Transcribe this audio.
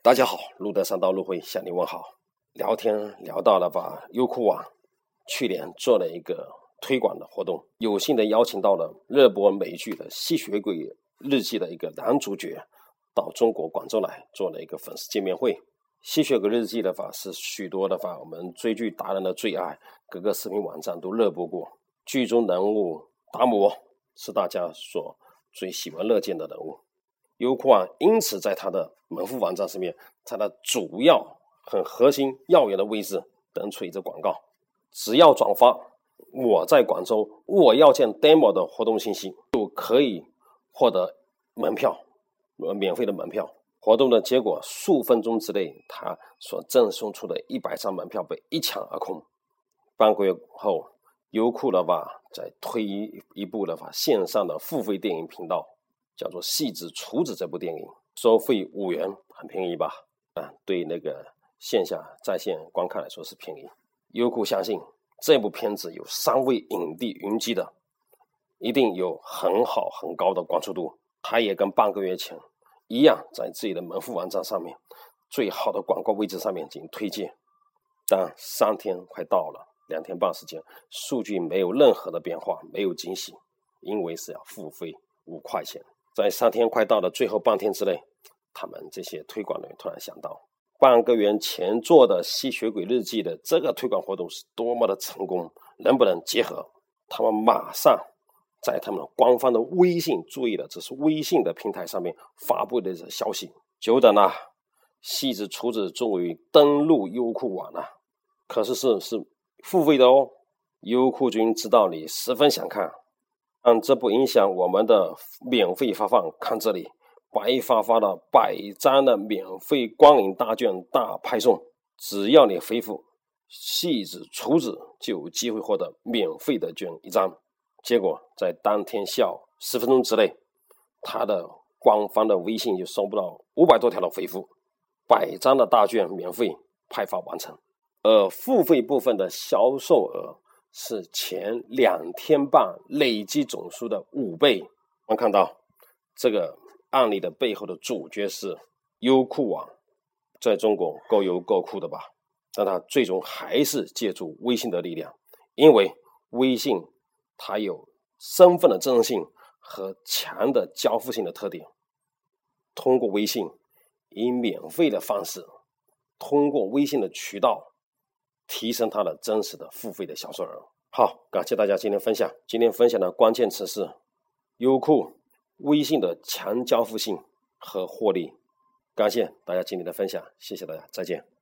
大家好，路德三道路会向你问好。聊天聊到了吧，优酷网去年做了一个推广的活动，有幸的邀请到了热播美剧的《吸血鬼日记》的一个男主角到中国广州来做了一个粉丝见面会。《吸血鬼日记》的话是许多的话我们追剧达人的最爱，各个视频网站都热播过。剧中人物达摩是大家所最喜闻乐见的人物。优酷啊因此在它的门户网站上面，它的主要很核心耀眼的位置登出一则广告，只要转发“我在广州，我要见 demo” 的活动信息，就可以获得门票，呃，免费的门票。活动的结果，数分钟之内，他所赠送出的一百张门票被一抢而空。半个月后，优酷的话在推一一部的话线上的付费电影频道。叫做《戏子厨子》这部电影，收费五元，很便宜吧？啊，对那个线下在线观看来说是便宜。优酷相信这部片子有三位影帝云集的，一定有很好很高的关注度。他也跟半个月前一样，在自己的门户网站上面最好的广告位置上面进行推荐。但三天快到了，两天半时间，数据没有任何的变化，没有惊喜，因为是要付费五块钱。在三天快到的最后半天之内，他们这些推广人突然想到，半个月前做的《吸血鬼日记》的这个推广活动是多么的成功，能不能结合？他们马上在他们官方的微信，注意了，这是微信的平台上面发布的这消息。久等了，戏子厨子终于登录优酷网了，可是是是付费的哦。优酷君知道你十分想看。但这不影响我们的免费发放。看这里，白发发的百张的免费光影大券大派送，只要你回复“戏子厨子”，就有机会获得免费的券一张。结果在当天下午十分钟之内，他的官方的微信就收不到五百多条的回复，百张的大券免费派发完成。而付费部分的销售额。是前两天半累计总数的五倍。我们看到这个案例的背后的主角是优酷网，在中国够优够酷的吧？但它最终还是借助微信的力量，因为微信它有身份的真性和强的交付性的特点。通过微信以免费的方式，通过微信的渠道。提升它的真实的付费的销售额。好，感谢大家今天分享。今天分享的关键词是优酷、微信的强交付性和获利。感谢大家今天的分享，谢谢大家，再见。